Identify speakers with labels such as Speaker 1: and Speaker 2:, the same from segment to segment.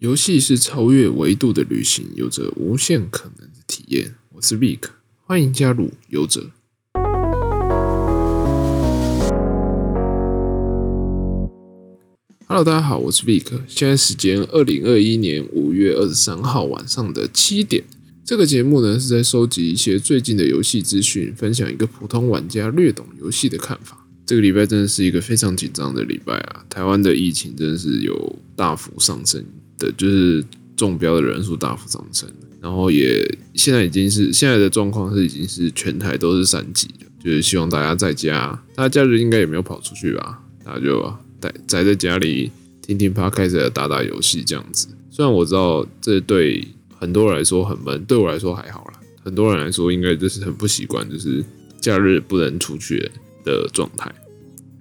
Speaker 1: 游戏是超越维度的旅行，有着无限可能的体验。我是 Vic，欢迎加入游者。Hello，大家好，我是 Vic。现在时间二零二一年五月二十三号晚上的七点。这个节目呢是在收集一些最近的游戏资讯，分享一个普通玩家略懂游戏的看法。这个礼拜真的是一个非常紧张的礼拜啊！台湾的疫情真的是有大幅上升。的就是中标的人数大幅上升，然后也现在已经是现在的状况是已经是全台都是三级了，就是希望大家在家，大家假日应该也没有跑出去吧，大家就待宅在家里听听 p o d c a s 打打游戏这样子。虽然我知道这对很多人来说很闷，对我来说还好啦。很多人来说应该就是很不习惯，就是假日不能出去的状态。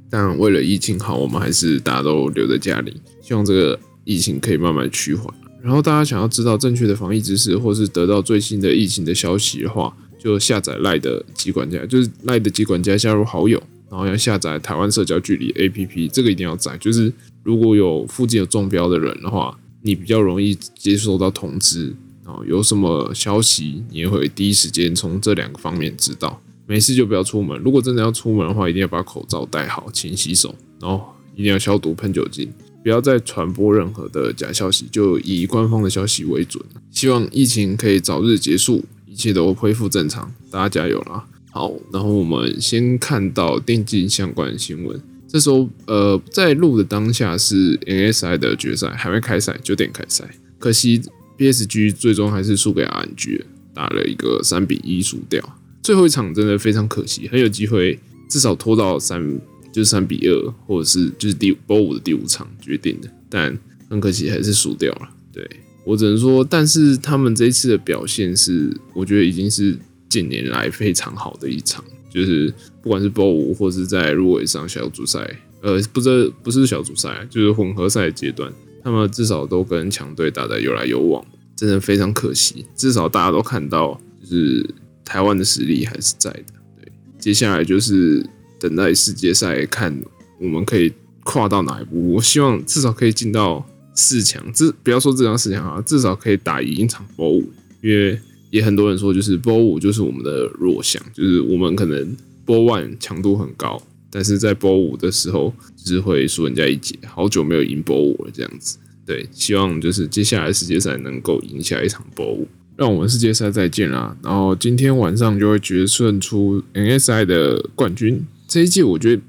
Speaker 1: 但为了疫情好，我们还是大家都留在家里，希望这个。疫情可以慢慢趋缓，然后大家想要知道正确的防疫知识，或是得到最新的疫情的消息的话，就下载赖的机管家，就是赖的机管家加入好友，然后要下载台湾社交距离 APP，这个一定要载。就是如果有附近有中标的人的话，你比较容易接收到通知，然后有什么消息，你也会第一时间从这两个方面知道。没事就不要出门，如果真的要出门的话，一定要把口罩戴好，勤洗手，然后一定要消毒，喷酒精。不要再传播任何的假消息，就以官方的消息为准。希望疫情可以早日结束，一切都恢复正常，大家加油啦！好，然后我们先看到电竞相关新闻。这时候，呃，在录的当下是 NSI 的决赛还没开赛，九点开赛。可惜 PSG 最终还是输给 RNG，打了一个三比一输掉。最后一场真的非常可惜，很有机会至少拖到三。就是三比二，或者是就是第波五的第五场决定的，但很可惜还是输掉了。对我只能说，但是他们这一次的表现是，我觉得已经是近年来非常好的一场。就是不管是波五，或是在入围上小组赛，呃，不是不是小组赛，就是混合赛阶段，他们至少都跟强队打得有来有往，真的非常可惜。至少大家都看到，就是台湾的实力还是在的。对，接下来就是。等待世界赛，看我们可以跨到哪一步。我希望至少可以进到四强，至不要说这张四强啊，至少可以打赢一场波五。因为也很多人说，就是波五就是我们的弱项，就是我们可能波 one 强度很高，但是在波五的时候就是会输人家一截。好久没有赢波五了，这样子。对，希望就是接下来世界赛能够赢下一场波五，让我们世界赛再见啦。然后今天晚上就会决胜出 NSI 的冠军。这一季我觉得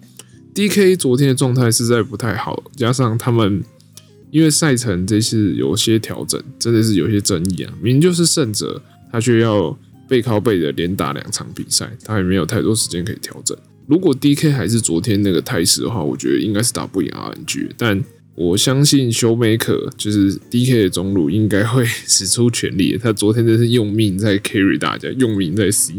Speaker 1: D K 昨天的状态实在不太好，加上他们因为赛程这次有些调整，真的是有些争议啊。明明就是胜者，他却要背靠背的连打两场比赛，他也没有太多时间可以调整。如果 D K 还是昨天那个态势的话，我觉得应该是打不赢 R N G。但我相信修梅可就是 D K 的中路应该会使出全力，他昨天真是用命在 carry 大家，用命在 C。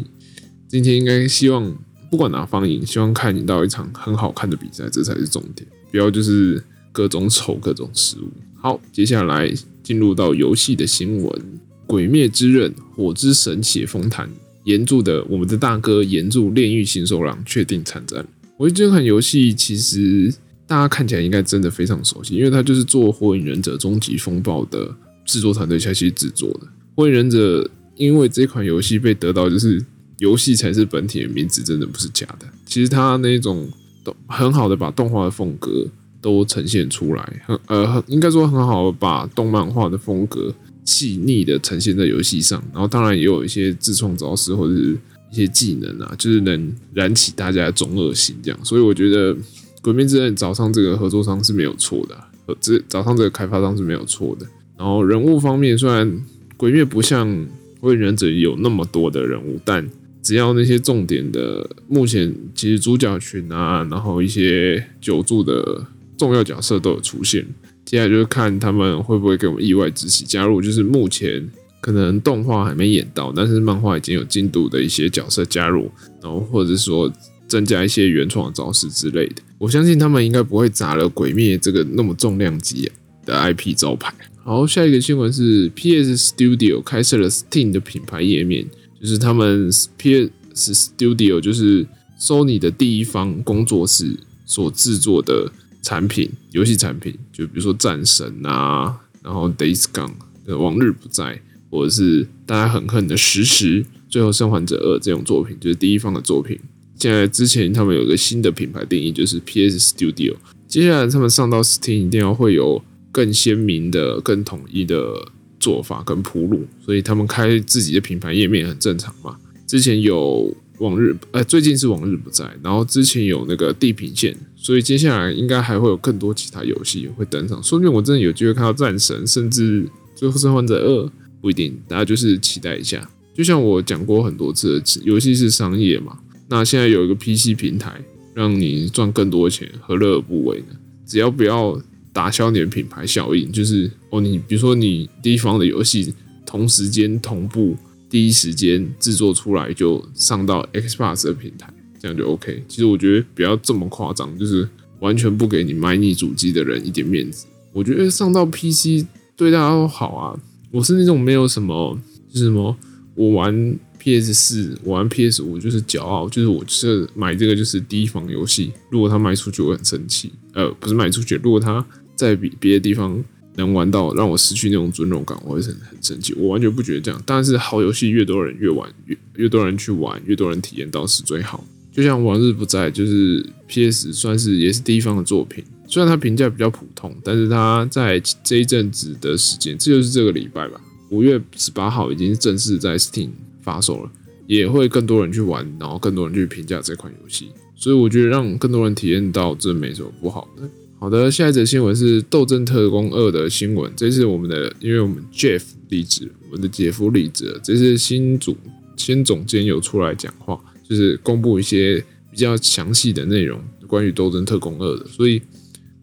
Speaker 1: 今天应该希望。不管哪方赢，希望看你到一场很好看的比赛，这才是重点。不要就是各种丑、各种失误。好，接下来进入到游戏的新闻，《鬼灭之刃：火之神血风坛》岩柱的我们的大哥岩柱炼狱新手郎确定参战。我觉得这款游戏其实大家看起来应该真的非常熟悉，因为它就是做《火影忍者：终极风暴》的制作团队下去制作的。《火影忍者》因为这款游戏被得到就是。游戏才是本体的名字，真的不是假的。其实它那种都很好的把动画的风格都呈现出来，很呃，应该说很好的把动漫画的风格细腻的呈现在游戏上。然后当然也有一些自创招式或者是一些技能啊，就是能燃起大家的中二心这样。所以我觉得《鬼灭之刃》找上这个合作商是没有错的，呃，这找上这个开发商是没有错的。然后人物方面，虽然《鬼灭》不像《火影忍者》有那么多的人物，但只要那些重点的，目前其实主角群啊，然后一些久住的重要角色都有出现。接下来就是看他们会不会给我们意外之喜，加入就是目前可能动画还没演到，但是漫画已经有进度的一些角色加入，然后或者说增加一些原创招式之类的。我相信他们应该不会砸了鬼灭这个那么重量级的 IP 招牌。好，下一个新闻是 PS Studio 开设了 Steam 的品牌页面。就是他们 PS Studio，就是 Sony 的第一方工作室所制作的产品，游戏产品，就比如说战神啊、然后 Days Gone 的往日不再，或者是大家很恨的实时，最后生还者二这种作品，就是第一方的作品。现在之前他们有个新的品牌定义，就是 PS Studio。接下来他们上到 Steam 一定要会有更鲜明的、更统一的做法跟铺路，所以他们开自己的品牌页面很正常嘛。之前有往日，呃，最近是往日不在，然后之前有那个地平线，所以接下来应该还会有更多其他游戏会登场。说不定我真的有机会看到战神，甚至最后生还者二，不一定，大家就是期待一下。就像我讲过很多次，游戏是商业嘛。那现在有一个 PC 平台，让你赚更多钱，何乐而不为呢？只要不要打消你的品牌效应，就是哦，你比如说你第一方的游戏同时间同步，第一时间制作出来就上到 Xbox 的平台，这样就 OK。其实我觉得不要这么夸张，就是完全不给你买你主机的人一点面子。我觉得上到 PC 对大家都好啊。我是那种没有什么，就是什么我玩。P.S. 四我玩 P.S. 五就是骄傲，就是我是买这个就是第一方游戏。如果他卖出去，我很生气。呃，不是卖出去，如果他在别别的地方能玩到，让我失去那种尊重感，我会很很生气。我完全不觉得这样。但是好游戏越多人越玩，越越多人去玩，越多人体验到是最好。就像《往日不在》，就是 P.S. 算是也是第一方的作品，虽然它评价比较普通，但是它在这一阵子的时间，这就是这个礼拜吧，五月十八号已经正式在 Steam。发售了，也会更多人去玩，然后更多人去评价这款游戏，所以我觉得让更多人体验到这没什么不好的。好的，下一则新闻是《斗争特工二》的新闻，这是我们的，因为我们 Jeff 离职，我们的姐夫离职，这是新主新总监有出来讲话，就是公布一些比较详细的内容关于《斗争特工二》的，所以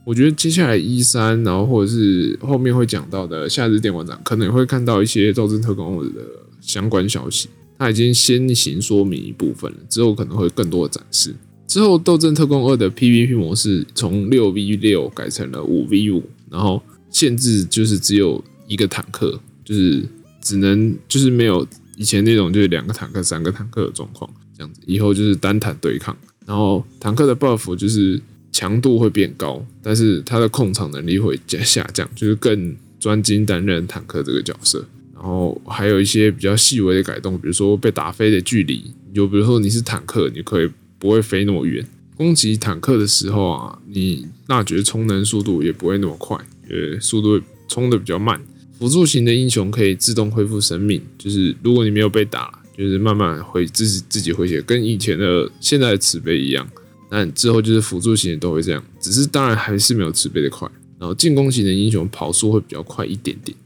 Speaker 1: 我觉得接下来一三，然后或者是后面会讲到的夏日电玩展，可能会看到一些《斗争特工二》的。相关消息，他已经先行说明一部分了，之后可能会更多的展示。之后，《斗争特工二》的 PVP 模式从六 v 六改成了五 v 五，然后限制就是只有一个坦克，就是只能就是没有以前那种就是两个坦克、三个坦克的状况，这样子。以后就是单坦对抗，然后坦克的 buff 就是强度会变高，但是它的控场能力会加下降，就是更专精担任坦克这个角色。然后还有一些比较细微的改动，比如说被打飞的距离，就比如说你是坦克，你可以不会飞那么远。攻击坦克的时候啊，你那觉充能速度也不会那么快，呃，速度充的比较慢。辅助型的英雄可以自动恢复生命，就是如果你没有被打，就是慢慢回自己自己回血，跟以前的现在的慈悲一样。那之后就是辅助型的都会这样，只是当然还是没有慈悲的快。然后进攻型的英雄跑速会比较快一点点。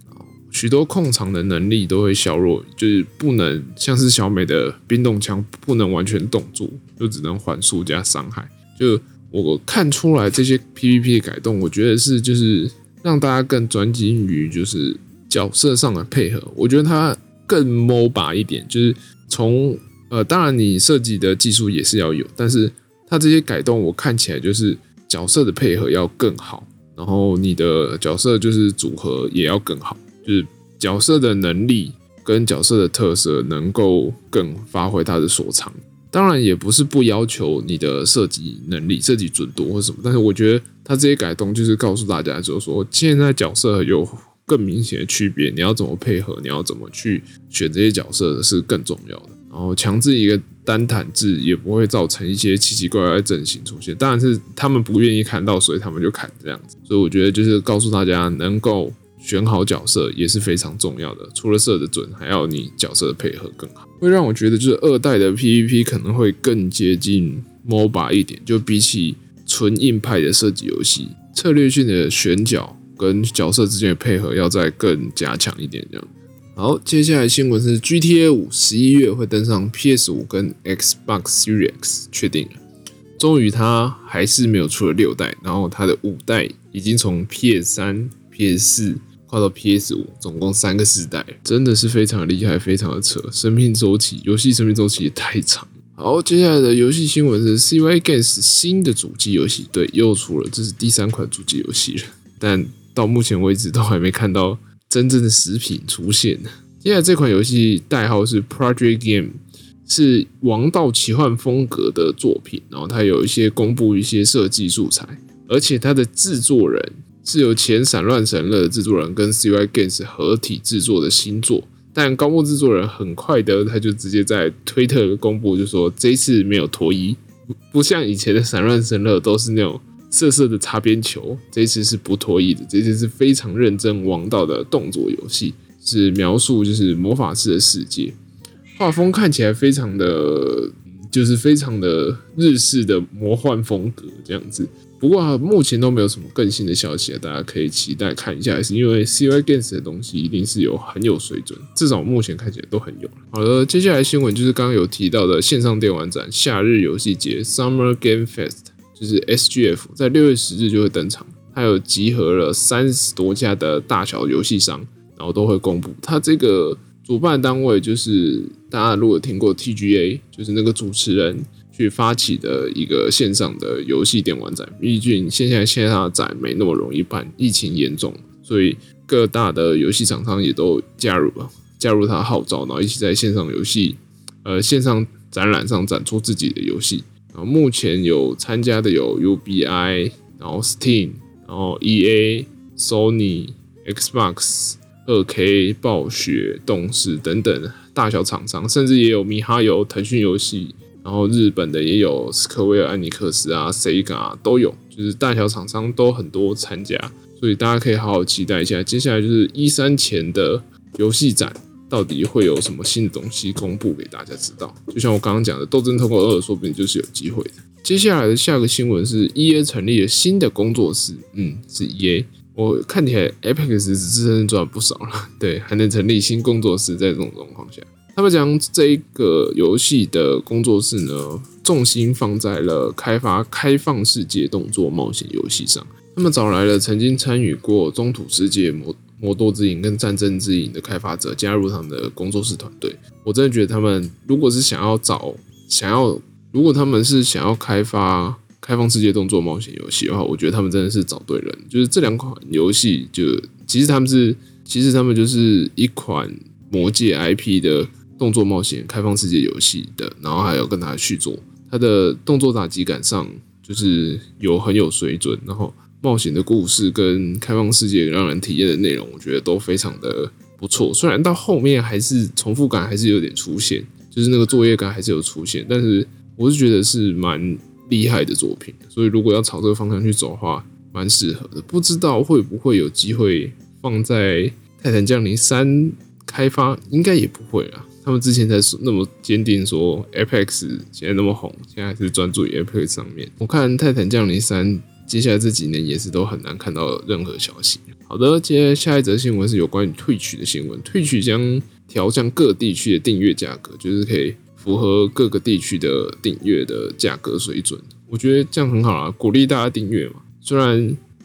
Speaker 1: 许多控场的能力都会削弱，就是不能像是小美的冰冻枪不能完全冻住，就只能缓速加伤害。就我看出来这些 PVP 的改动，我觉得是就是让大家更专精于就是角色上的配合。我觉得它更 MOBA 一点，就是从呃，当然你设计的技术也是要有，但是它这些改动我看起来就是角色的配合要更好，然后你的角色就是组合也要更好。就是角色的能力跟角色的特色能够更发挥它的所长，当然也不是不要求你的设计能力、设计准度或什么，但是我觉得它这些改动就是告诉大家，就是说现在角色有更明显的区别，你要怎么配合，你要怎么去选这些角色是更重要的。然后强制一个单坦制也不会造成一些奇奇怪怪的阵型出现，当然是他们不愿意砍到，所以他们就砍这样子。所以我觉得就是告诉大家能够。选好角色也是非常重要的，除了射的准，还要你角色的配合更好，会让我觉得就是二代的 PVP 可能会更接近 MOBA 一点，就比起纯硬派的射击游戏，策略性的选角跟角色之间的配合要再更加强一点这样。好，接下来新闻是 GTA 五十一月会登上 PS 五跟 Xbox Series X，确定了，终于它还是没有出了六代，然后它的五代已经从 PS 三、PS 四。跨到 PS 五，总共三个世代，真的是非常厉害，非常的扯。生命周期，游戏生命周期也太长。好，接下来的游戏新闻是 CY Games 新的主机游戏，对，又出了，这是第三款主机游戏了。但到目前为止都还没看到真正的食品出现。接下来这款游戏代号是 Project Game，是王道奇幻风格的作品，然后它有一些公布一些设计素材，而且它的制作人。是由前散乱神乐的制作人跟 CY Games 合体制作的新作。但高木制作人很快的，他就直接在推特公布，就说这一次没有脱衣，不像以前的散乱神乐都是那种色色的擦边球，这一次是不脱衣的，这次是非常认真王道的动作游戏，是描述就是魔法师的世界，画风看起来非常的，就是非常的日式的魔幻风格这样子。不过目前都没有什么更新的消息，大家可以期待看一下。是因为 CY Games 的东西一定是有很有水准，至少目前看起来都很有。好了，接下来新闻就是刚刚有提到的线上电玩展夏日游戏节 Summer Game Fest，就是 SGF，在六月十日就会登场。它有集合了三十多家的大小游戏商，然后都会公布。它这个主办单位就是大家如果听过 TGA，就是那个主持人。去发起的一个线上的游戏电玩展，毕竟现在线下展没那么容易办，疫情严重，所以各大的游戏厂商也都加入了，加入他号召，然后一起在线上游戏，呃，线上展览上展出自己的游戏。然后目前有参加的有 UBI，然后 Steam，然后 EA、Sony、Xbox、二 K、暴雪、动视等等大小厂商，甚至也有米哈游、腾讯游戏。然后日本的也有斯科威尔、安尼克斯啊、Sega 啊都有，就是大小厂商都很多参加，所以大家可以好好期待一下。接下来就是一三前的游戏展，到底会有什么新的东西公布给大家知道？就像我刚刚讲的，《斗争特工二》说不定就是有机会的。接下来的下个新闻是 EA 成立了新的工作室，嗯，是 EA。我看起来 Epic 是自身赚不少了，对，还能成立新工作室，在这种状况下。他们将这一个游戏的工作室呢，重心放在了开发开放世界动作冒险游戏上。他们找来了曾经参与过《中土世界》《魔魔多之影》跟《战争之影》的开发者，加入他们的工作室团队。我真的觉得他们如果是想要找想要，如果他们是想要开发开放世界动作冒险游戏的话，我觉得他们真的是找对人。就是这两款游戏，就其实他们是其实他们就是一款魔界 IP 的。动作冒险开放世界游戏的，然后还有跟他续作，它的动作打击感上就是有很有水准，然后冒险的故事跟开放世界让人体验的内容，我觉得都非常的不错。虽然到后面还是重复感还是有点出现，就是那个作业感还是有出现，但是我是觉得是蛮厉害的作品。所以如果要朝这个方向去走的话，蛮适合的。不知道会不会有机会放在《泰坦降临三》开发，应该也不会啊。他们之前才说那么坚定说，Apex 现在那么红，现在是专注于 Apex 上面。我看《泰坦降临三》接下来这几年也是都很难看到任何消息。好的，接下一则新闻是有关于退取的新闻。退取将调降各地区的订阅价格，就是可以符合各个地区的订阅的价格水准。我觉得这样很好啊，鼓励大家订阅嘛。虽然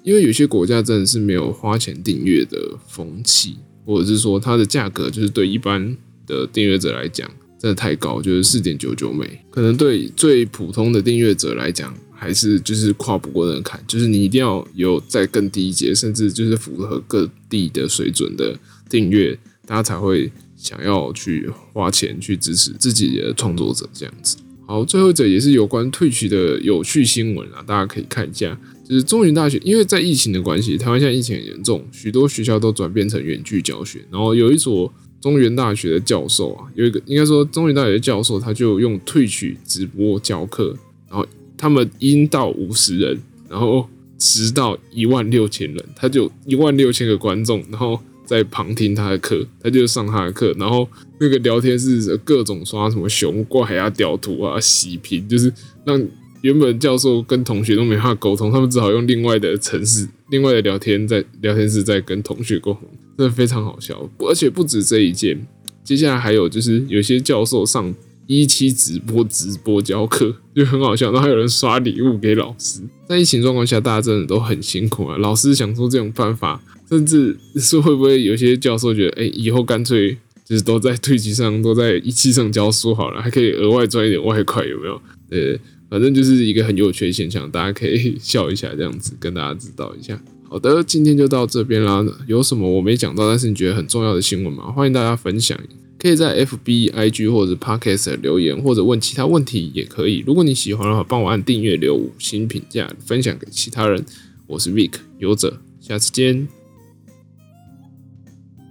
Speaker 1: 因为有些国家真的是没有花钱订阅的风气，或者是说它的价格就是对一般。的订阅者来讲，真的太高，就是四点九九美，可能对最普通的订阅者来讲，还是就是跨不过那个坎，就是你一定要有在更低一阶，甚至就是符合各地的水准的订阅，大家才会想要去花钱去支持自己的创作者这样子。好，最后一则也是有关退取的有趣新闻啊，大家可以看一下，就是中原大学，因为在疫情的关系，台湾现在疫情很严重，许多学校都转变成远距教学，然后有一所。中原大学的教授啊，有一个应该说中原大学的教授，他就用退取直播教课，然后他们应到五十人，然后直到一万六千人，他就一万六千个观众，然后在旁听他的课，他就上他的课，然后那个聊天室各种刷什么熊怪啊、屌图啊、洗屏，就是让原本教授跟同学都没法沟通，他们只好用另外的城市、另外的聊天在聊天室在跟同学沟通。真的非常好笑，而且不止这一件，接下来还有就是有些教授上一期直播直播教课就很好笑，然后还有人刷礼物给老师。在疫情状况下，大家真的都很辛苦啊。老师想出这种办法，甚至是会不会有些教授觉得，哎，以后干脆就是都在退级上，都在一期上教书好了，还可以额外赚一点外快，有没有？呃，反正就是一个很有趣的现象，大家可以笑一下，这样子跟大家知道一下。好的，今天就到这边啦。有什么我没讲到，但是你觉得很重要的新闻吗？欢迎大家分享，可以在 FB、IG 或者 Podcast 留言，或者问其他问题也可以。如果你喜欢的话，帮我按订阅、留五星评价，分享给其他人。我是 Vic 游者。下次见。